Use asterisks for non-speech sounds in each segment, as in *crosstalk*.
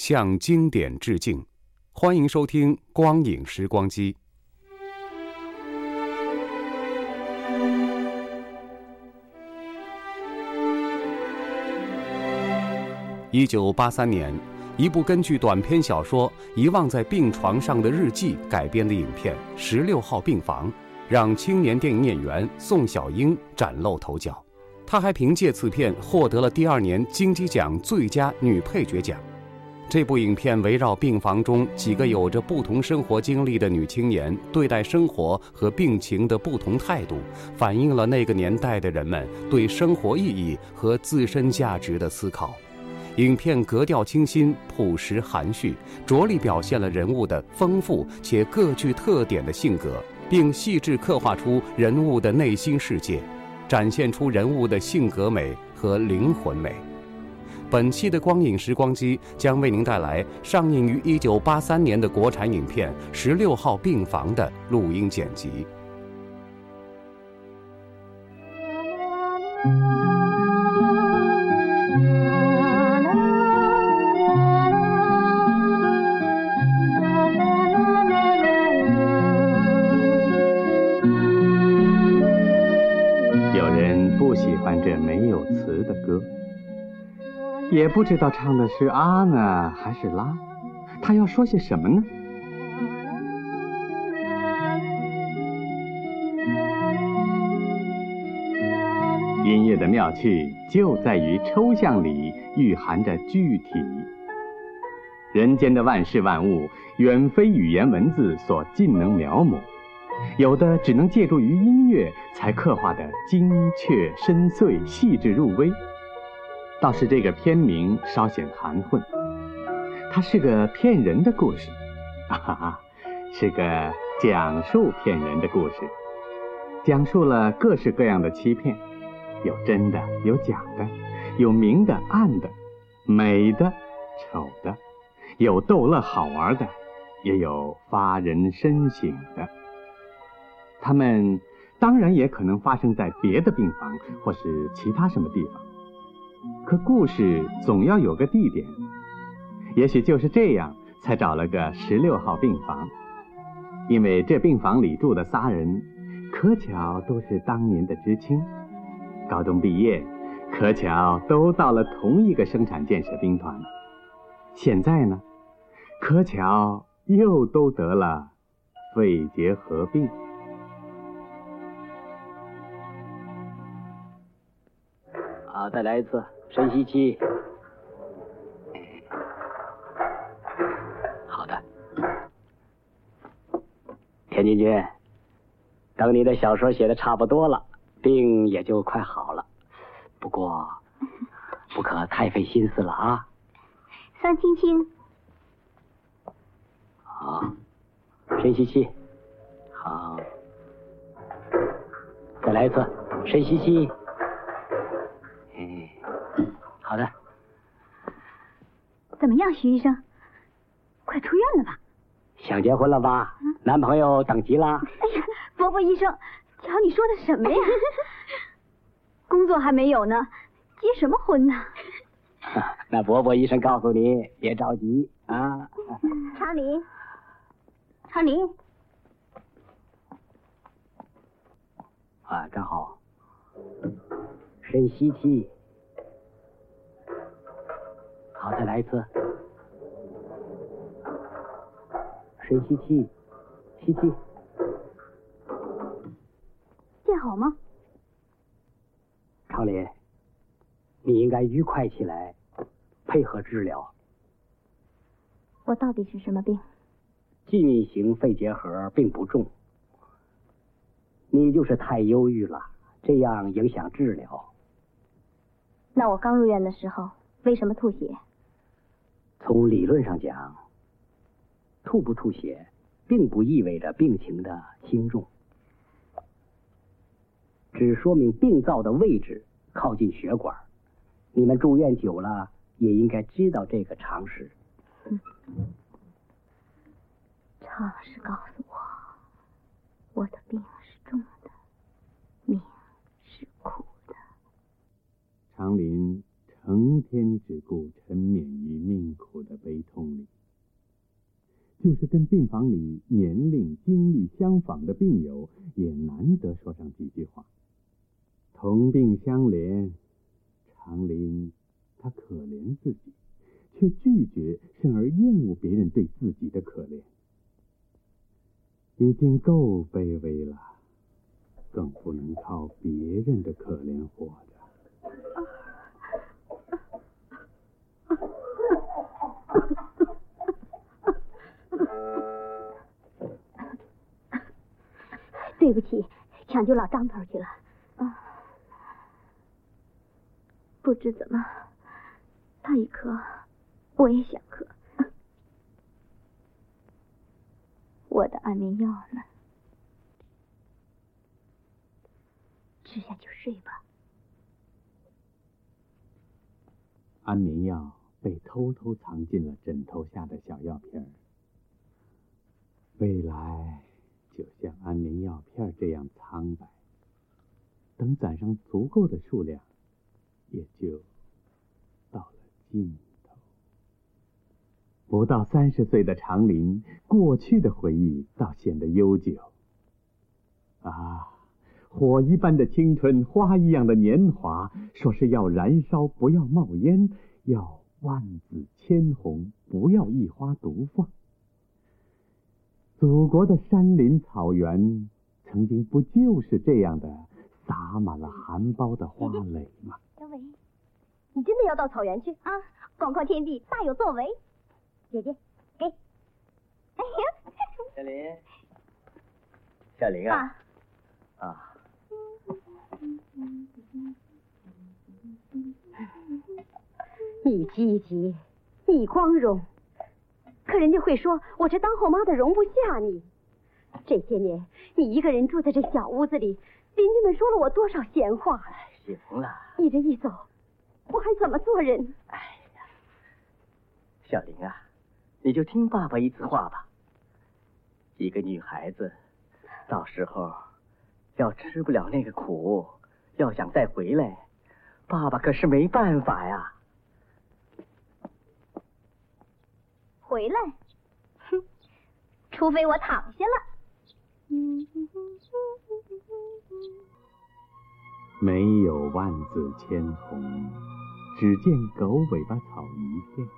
向经典致敬，欢迎收听《光影时光机》。一九八三年，一部根据短篇小说《遗忘在病床上的日记》改编的影片《十六号病房》，让青年电影演员宋小英崭露头角。她还凭借此片获得了第二年金鸡奖最佳女配角奖。这部影片围绕病房中几个有着不同生活经历的女青年对待生活和病情的不同态度，反映了那个年代的人们对生活意义和自身价值的思考。影片格调清新、朴实含蓄，着力表现了人物的丰富且各具特点的性格，并细致刻画出人物的内心世界，展现出人物的性格美和灵魂美。本期的光影时光机将为您带来上映于一九八三年的国产影片《十六号病房》的录音剪辑。也不知道唱的是啊呢还是拉，他要说些什么呢？音乐的妙趣就在于抽象里蕴含着具体。人间的万事万物远非语言文字所尽能描摹，有的只能借助于音乐才刻画的精确深邃、细致入微。倒是这个片名稍显含混，它是个骗人的故事，啊哈哈，是个讲述骗人的故事，讲述了各式各样的欺骗，有真的，有假的，有明的，暗的，美的，丑的，有逗乐好玩的，也有发人深省的。他们当然也可能发生在别的病房或是其他什么地方。可故事总要有个地点，也许就是这样，才找了个十六号病房。因为这病房里住的仨人，可巧都是当年的知青，高中毕业，可巧都到了同一个生产建设兵团。现在呢，可巧又都得了肺结核病。好，再来一次，深吸气。好的，田金军，等你的小说写的差不多了，病也就快好了。不过，*laughs* 不可太费心思了啊。桑青青。好，深吸气。好，再来一次，深吸气。好的，怎么样，徐医生？快出院了吧？想结婚了吧？男朋友等急了？哎呀，伯伯医生，瞧你说的什么呀？*laughs* 工作还没有呢，结什么婚呢？*laughs* 那伯伯医生告诉你，别着急啊。长林，长林，啊，站好，深吸气。好，再来一次。深吸气，吸气。见好吗？长林，你应该愉快起来，配合治疗。我到底是什么病？记忆型肺结核并不重，你就是太忧郁了，这样影响治疗。那我刚入院的时候为什么吐血？从理论上讲，吐不吐血，并不意味着病情的轻重，只说明病灶的位置靠近血管。你们住院久了，也应该知道这个常识。常识告诉我，我的病是重的，命是苦的。长林成天只顾沉湎于命苦的悲痛里，就是跟病房里年龄、经历相仿的病友，也难得说上几句话。同病相怜，长林他可怜自己，却拒绝甚而厌恶别人对自己的可怜，已经够卑微了，更不能靠别人的可怜活着。对不起，抢救老张头去了。啊，不知怎么，他一咳，我也想咳。我的安眠药呢？吃下就睡吧。安眠药被偷偷藏进了枕头下的小药片儿。未来就像安眠药片这样苍白。等攒上足够的数量，也就到了尽头。不到三十岁的长林，过去的回忆倒显得悠久。啊，火一般的青春，花一样的年华，说是要燃烧，不要冒烟，要万紫千红，不要一花独放。祖国的山林草原，曾经不就是这样的？洒满了含苞的花蕾吗？小伟，你真的要到草原去啊？广阔天地，大有作为。姐姐，给。哎呀，小林，小林啊，啊，你积极，你光荣，可人家会说我这当后妈的容不下你。这些年，你一个人住在这小屋子里。邻居们说了我多少闲话？行了，你这一走，我还怎么做人？哎呀，小玲啊，你就听爸爸一次话吧。一个女孩子，到时候要吃不了那个苦，要想再回来，爸爸可是没办法呀。回来？哼，除非我躺下了。没有万紫千红，只见狗尾巴草一片。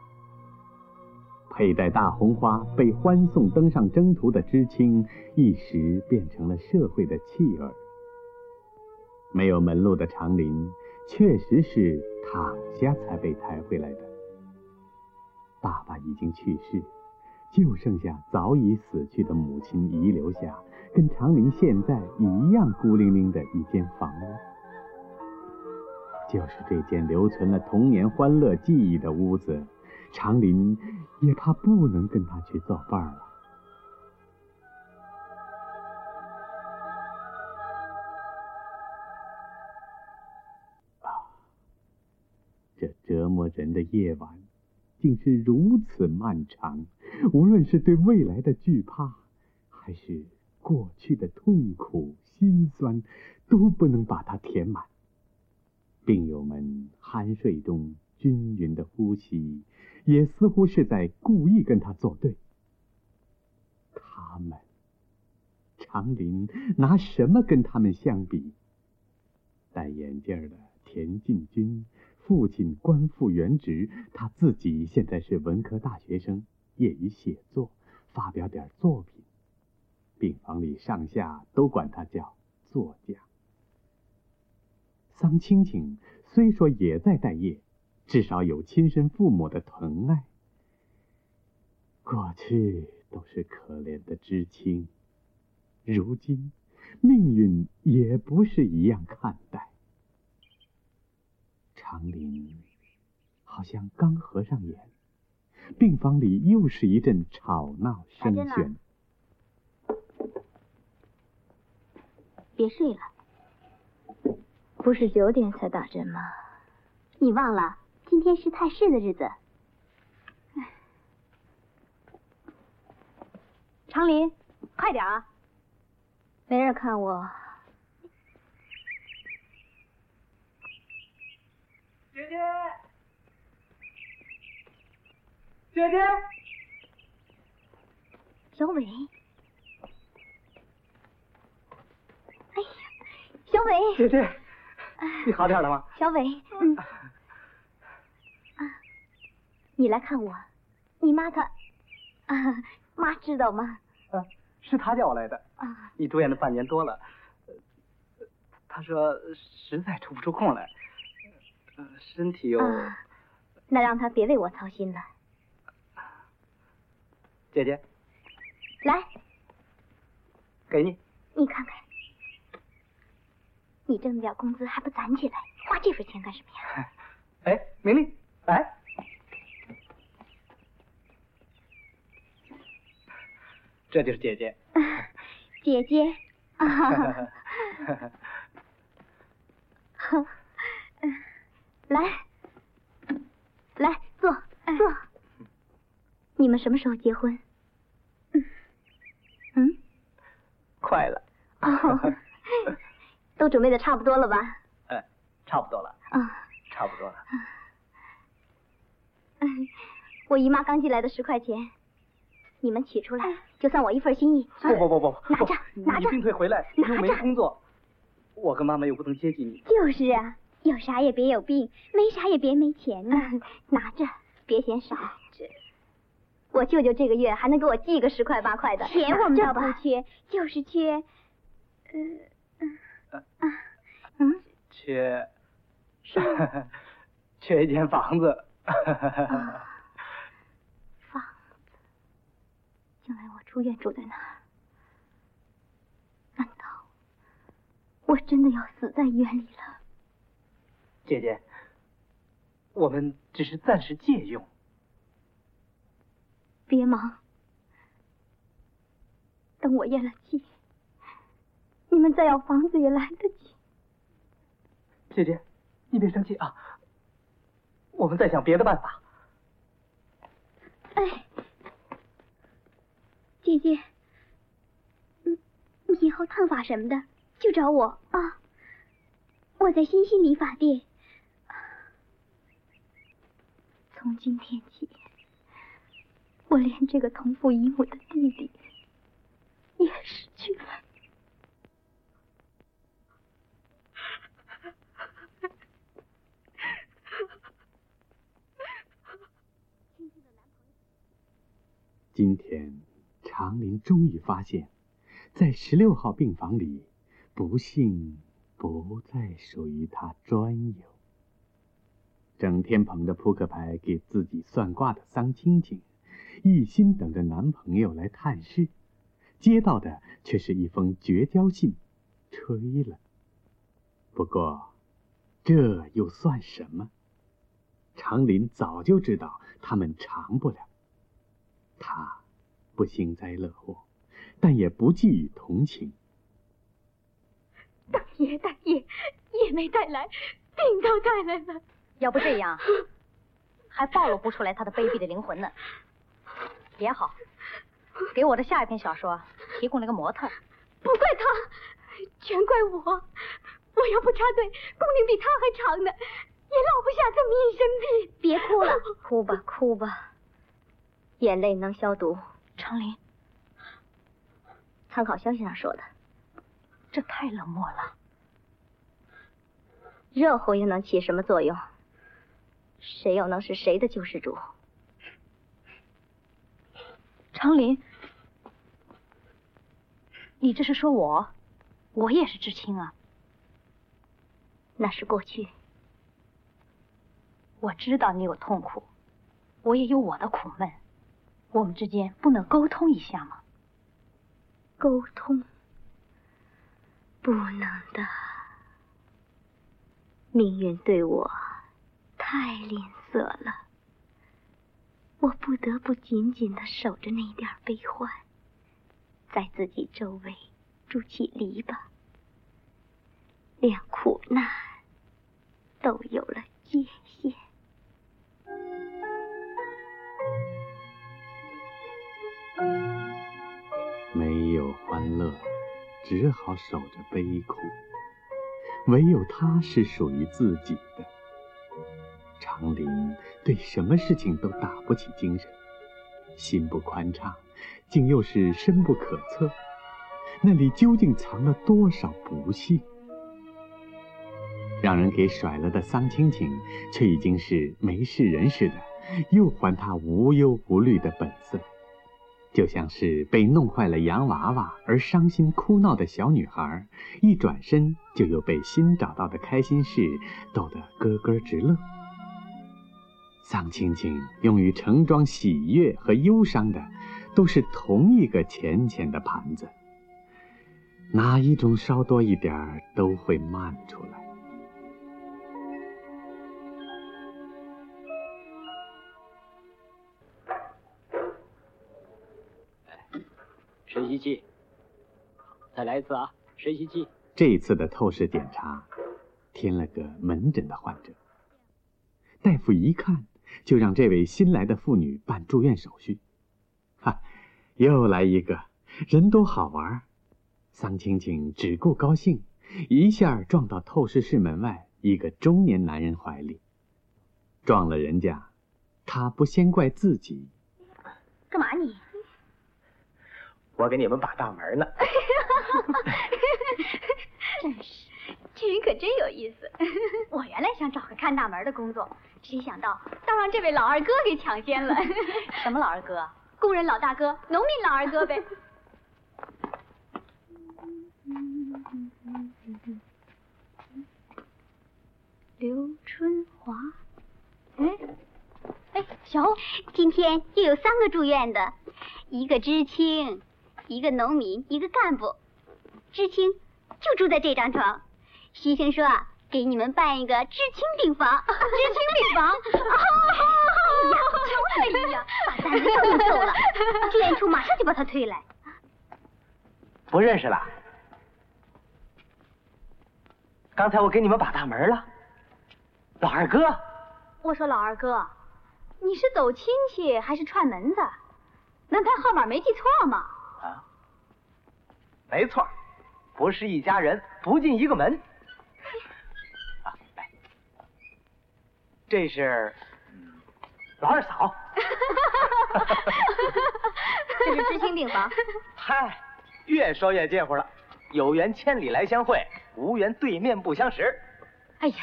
佩戴大红花被欢送登上征途的知青，一时变成了社会的弃儿。没有门路的长林，确实是躺下才被抬回来的。爸爸已经去世，就剩下早已死去的母亲遗留下。跟长林现在一样孤零零的一间房屋，就是这间留存了童年欢乐记忆的屋子，长林也怕不能跟他去作伴了。啊，这折磨人的夜晚，竟是如此漫长。无论是对未来的惧怕，还是……过去的痛苦、心酸都不能把它填满。病友们酣睡中均匀的呼吸，也似乎是在故意跟他作对。他们，长林拿什么跟他们相比？戴眼镜的田进军，父亲官复原职，他自己现在是文科大学生，业余写作。发表点作品。病房里上下都管他叫作家。桑青青虽说也在待业，至少有亲生父母的疼爱。过去都是可怜的知青，如今命运也不是一样看待。长林好像刚合上眼，病房里又是一阵吵闹声喧。别睡了，不是九点才打针吗？你忘了，今天是太试的日子。长林，快点啊！没人看我。姐姐，姐姐，小伟。哎呀，小伟。姐姐，你好点了吗？小伟，嗯。啊，你来看我，你妈她，啊，妈知道吗？啊，是她叫我来的。啊。你住院了半年多了，她说实在抽不出空来。身体又……那让他别为我操心了。姐姐，来，给你。你看看，你挣点工资还不攒起来，花这份钱干什么呀？*laughs* 哎，明丽，来，这就是姐姐。*laughs* 姐姐。*laughs* 来，来坐坐。你们什么时候结婚？嗯，嗯，快了。*laughs* 都准备的差不多了吧？哎，差不多了。啊，差不多了。我姨妈刚寄来的十块钱，你们取出来，就算我一份心意。不不不不，拿着拿着。你病退回来，又没工作，我跟妈妈又不能接济你。就是啊。有啥也别有病，没啥也别没钱呢。拿着，别嫌少。这，我舅舅这个月还能给我寄个十块八块的。钱我们倒不缺，就是缺，嗯嗯啊嗯，缺，*laughs* 缺一间房子。*laughs* 房子，将来我出院住在哪儿？难道我真的要死在医院里了？姐姐，我们只是暂时借用。别忙，等我咽了气，你们再要房子也来得及。姐姐，你别生气啊，我们再想别的办法。哎，姐姐，你你以后烫发什么的就找我啊，我在新兴理发店。从今天起，我连这个同父异母的弟弟也失去了。今天，长林终于发现，在十六号病房里，不幸不再属于他专有。整天捧着扑克牌给自己算卦的桑青青，一心等着男朋友来探视，接到的却是一封绝交信，吹了。不过，这又算什么？长林早就知道他们长不了。他不幸灾乐祸，但也不寄予同情。大爷，大爷，也没带来，病都带来了。要不这样，还暴露不出来他的卑鄙的灵魂呢。也好，给我的下一篇小说提供了个模特。不怪他，全怪我。我要不插队，工龄比他还长呢，也落不下这么一身病。别哭了，哭吧哭吧，眼泪能消毒。长林，参考消息上说的，这太冷漠了。热乎又能起什么作用？谁又能是谁的救世主？长林，你这是说我？我也是知青啊。那是过去。我知道你有痛苦，我也有我的苦闷，我们之间不能沟通一下吗？沟通？不能的。命运对我太吝啬了，我不得不紧紧的守着那点悲欢，在自己周围筑起篱笆，连苦难都有了界限。没有欢乐，只好守着悲苦。唯有他是属于自己的。长林对什么事情都打不起精神，心不宽敞，竟又是深不可测。那里究竟藏了多少不幸？让人给甩了的桑青青，却已经是没事人似的，又还他无忧无虑的本色。就像是被弄坏了洋娃娃而伤心哭闹的小女孩，一转身就又被新找到的开心事逗得咯咯直乐。桑青青用于盛装喜悦和忧伤的，都是同一个浅浅的盘子，哪一种稍多一点都会漫出来。深吸气，再来一次啊！深吸气。这一次的透视检查，添了个门诊的患者。大夫一看，就让这位新来的妇女办住院手续。哈，又来一个，人多好玩。桑青青只顾高兴，一下撞到透视室门外一个中年男人怀里。撞了人家，他不先怪自己。干嘛你？我给你们把大门呢。*laughs* 真是，这人可真有意思。我原来想找个看大门的工作，谁想到倒让这位老二哥给抢先了。*laughs* 什么老二哥？工人老大哥，农民老二哥呗。*laughs* 刘春华，哎，哎，小欧，今天又有三个住院的，一个知青。一个农民，一个干部，知青就住在这张床。医生说啊，给你们办一个知青病房。知青病房？*laughs* 哎呀，瞧他一样，把单子又弄走了。住院处马上就把他推来。不认识了。刚才我给你们把大门了。老二哥。我说老二哥，你是走亲戚还是串门子？门牌号码没记错吗？啊，没错，不是一家人不进一个门。啊，来，这是老二嫂。*laughs* 这是知青病房。嗨，越说越近乎了。有缘千里来相会，无缘对面不相识。哎呀，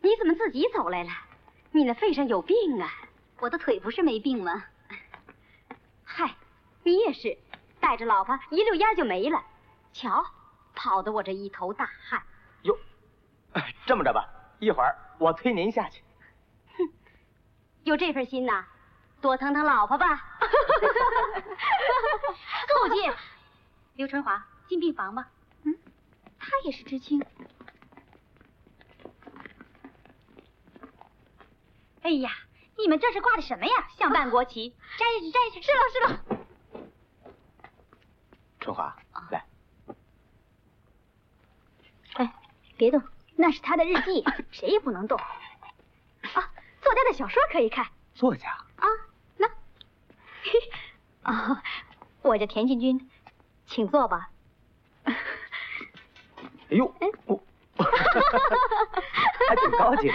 你怎么自己走来了？你那肺上有病啊？我的腿不是没病吗？嗨，你也是。带着老婆一溜烟就没了，瞧，跑得我这一头大汗。哟，这么着吧，一会儿我推您下去。哼，有这份心呐，多疼疼老婆吧。跟我进，刘春华进病房吧。嗯，他也是知青。哎呀，你们这是挂的什么呀？像半国旗，摘下去，摘下去。是了，是了。春华，来。哎，别动，那是他的日记，谁也不能动。啊，作家的小说可以看。作家？啊，那。啊，*laughs* 我叫田进军，请坐吧。哎呦，我，还挺高级的。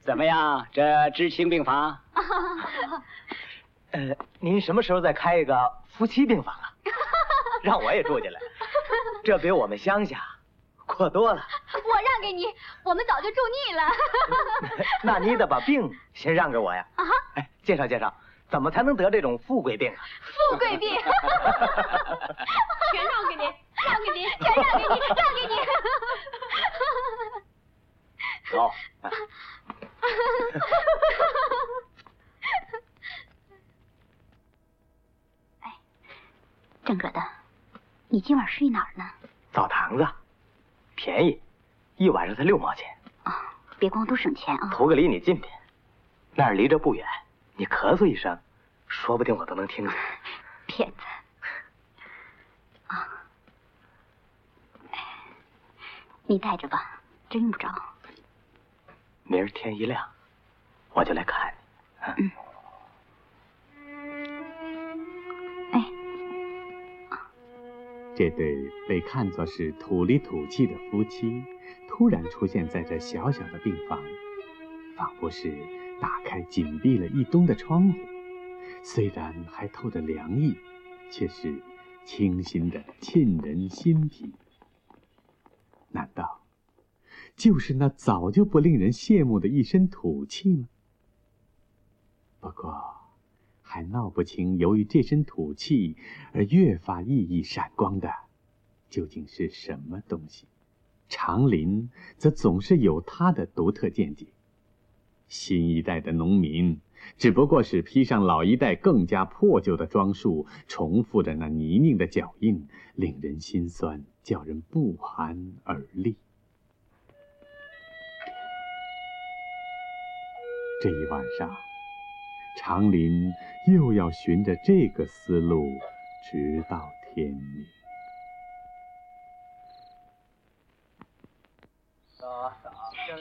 怎么样，这知青病房？*laughs* 呃，您什么时候再开一个夫妻病房啊？*laughs* 让我也住进来，这比我们乡下过多了。给你，我们早就住腻了。*laughs* 那你得把病先让给我呀。啊！哎，介绍介绍，怎么才能得这种富贵病啊？富贵病，*laughs* 全让给您，让给您，全让给您，让给您。走。*laughs* 哎，郑哥的，你今晚睡哪儿呢？澡堂子，便宜，一晚上才六毛钱。啊，别光图省钱啊！图个离你近点，那儿离这不远。你咳嗽一声，说不定我都能听见。*laughs* 骗子！啊，你带着吧，真用不着。明儿天一亮，我就来看你。嗯。哎，这对被看作是土里土气的夫妻，突然出现在这小小的病房，仿佛是。打开紧闭了一冬的窗户，虽然还透着凉意，却是清新的沁人心脾。难道就是那早就不令人羡慕的一身土气吗？不过，还闹不清由于这身土气而越发熠熠闪光的，究竟是什么东西？长林则总是有他的独特见解。新一代的农民只不过是披上老一代更加破旧的装束，重复着那泥泞的脚印，令人心酸，叫人不寒而栗。这一晚上，长林又要循着这个思路，直到天明。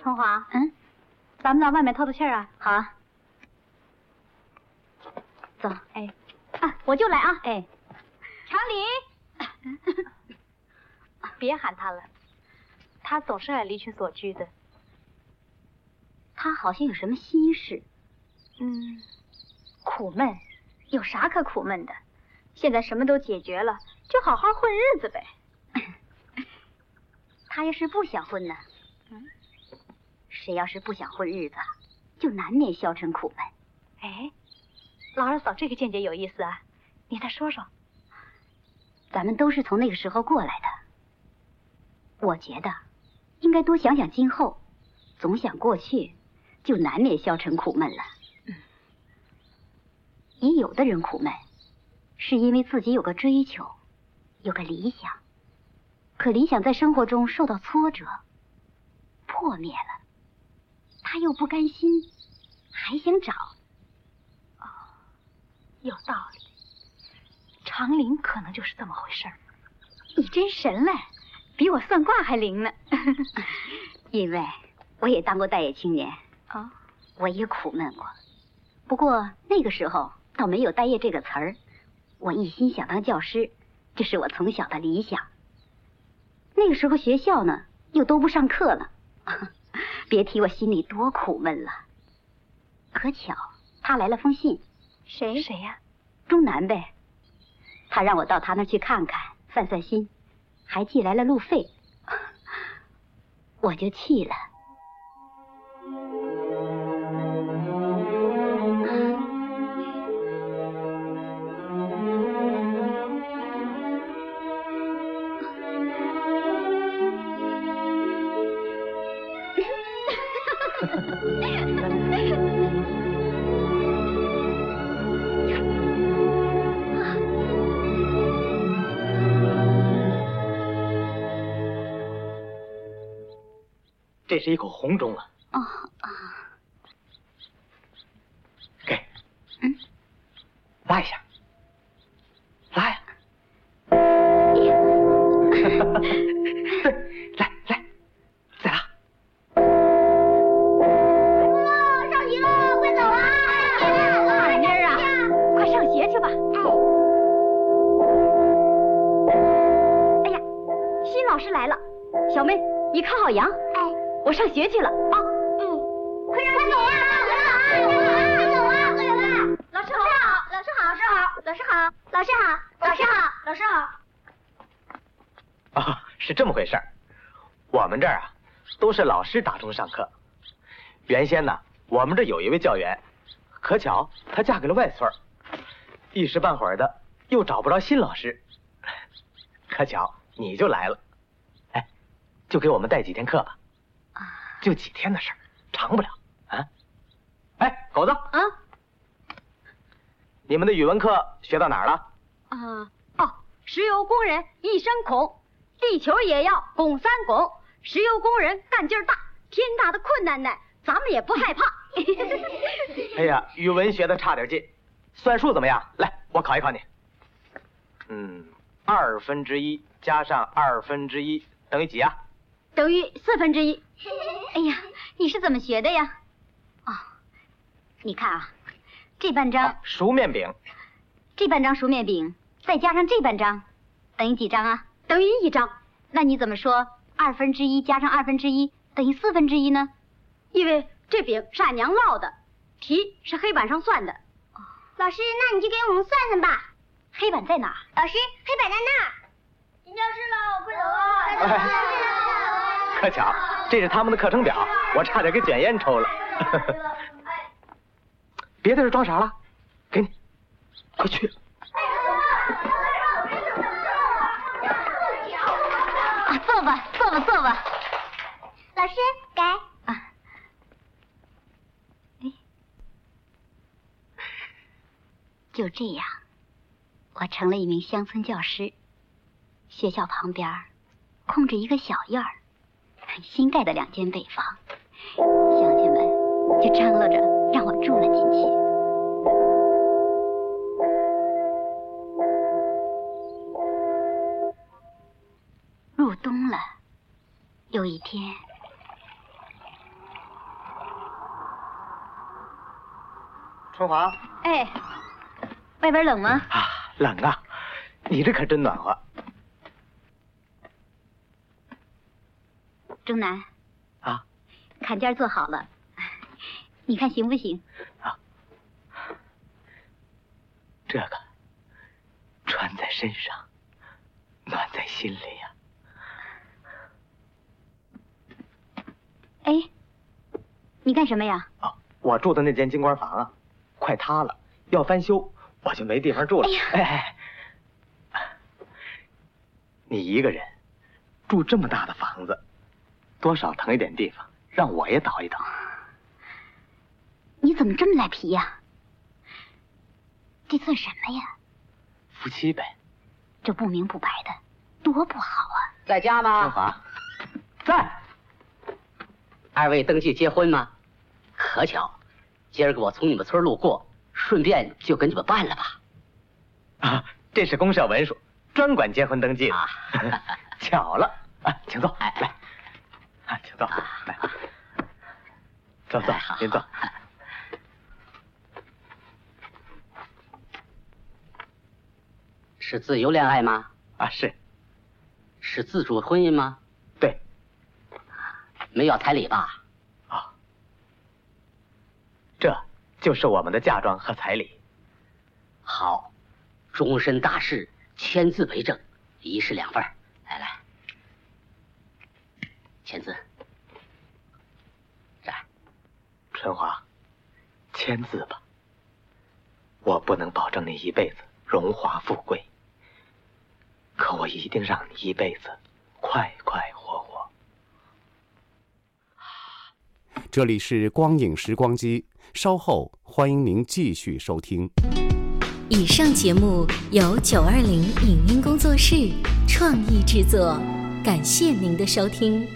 春华，嗯。咱们到外面透透气儿啊！好，走。哎，啊，我就来啊！哎，常理，*laughs* 别喊他了，他总是爱离群索居的。他好像有什么心事。嗯，苦闷，有啥可苦闷的？现在什么都解决了，就好好混日子呗。*laughs* 他要是不想混呢？嗯。谁要是不想混日子，就难免消沉苦闷。哎，老二嫂这个见解有意思啊，你再说说。咱们都是从那个时候过来的，我觉得应该多想想今后，总想过去，就难免消沉苦闷了。嗯，也有的人苦闷，是因为自己有个追求，有个理想，可理想在生活中受到挫折，破灭了。他又不甘心，还想找。哦，有道理。长林可能就是这么回事儿。你真神了，比我算卦还灵呢。*laughs* 因为我也当过待业青年啊，我也苦闷过。不过那个时候倒没有“待业”这个词儿，我一心想当教师，这是我从小的理想。那个时候学校呢又都不上课了。*laughs* 别提我心里多苦闷了。可巧他来了封信，谁谁呀？钟南呗。他让我到他那去看看，散散心，还寄来了路费，*laughs* 我就去了。这是一口红钟啊！哦啊，给，嗯，拉一下，拉呀！*laughs* 对，来来，再拉！哇，上学了，快走啊！海妮儿啊，快上学去吧！哎呀，新老师来了，小妹，你看好羊。我上学去了啊！嗯，快让快走啊！快走啊！快走啊！快走啊！老师好，老师好，老师好，老师好，老师好，老师好，老师好。啊，是这么回事儿。我们这儿啊，都是老师打钟上课。原先呢，我们这有一位教员，可巧她嫁给了外孙儿，一时半会儿的又找不着新老师，可巧你就来了，哎，就给我们带几天课吧，就几天的事儿，长不了啊。哎，狗子啊，你们的语文课学到哪儿了？啊哦，石油工人一声孔，地球也要拱三拱。石油工人干劲儿大，天大的困难呢，咱们也不害怕。哎呀，语文学的差点劲，算术怎么样？来，我考一考你。嗯，二分之一加上二分之一等于几啊？等于四分之一。*laughs* 哎呀，你是怎么学的呀？哦，你看啊，这半张熟面饼，这半张熟面饼，再加上这半张，等于几张啊？等于一张。那你怎么说二分之一加上二分之一等于四分之一呢？因为这饼是俺娘烙的，题是黑板上算的。老师，那你就给我们算算吧。黑板在哪？老师，黑板在那儿。进教室喽，快走啊！哎，可巧，这是他们的课程表，我差点给卷烟抽了。别在这装傻了，给你，快去。啊，坐吧，坐吧，坐吧。老师，给。啊。哎，就这样，我成了一名乡村教师。学校旁边空着一个小院儿，新盖的两间北房，乡亲们就张罗着让我住了进去。入冬了，有一天，春华，哎，外边冷吗？啊，冷啊！你这可真暖和。钟南，啊，坎肩做好了，你看行不行？啊，这个穿在身上，暖在心里呀、哎，你干什么呀？哦，我住的那间金官房啊，快塌了，要翻修，我就没地方住了。哎，你一个人住这么大的房子，多少腾一点地方，让我也倒一倒。你怎么这么赖皮呀？这算什么呀？夫妻呗。这不明不白的，多不好啊！在家吗？春华，在。二位登记结婚吗？可巧，今儿个我从你们村路过，顺便就给你们办了吧。啊，这是公社文书，专管结婚登记的。啊 *laughs* 巧了啊，请坐，来，啊，请坐，来，坐坐您坐。是自由恋爱吗？啊，是，是自主婚姻吗？对，没要彩礼吧？啊，这就是我们的嫁妆和彩礼。好，终身大事，签字为证，一式两份签字。来，春华，签字吧。我不能保证你一辈子荣华富贵，可我一定让你一辈子快快活活。这里是光影时光机，稍后欢迎您继续收听。以上节目由九二零影音工作室创意制作，感谢您的收听。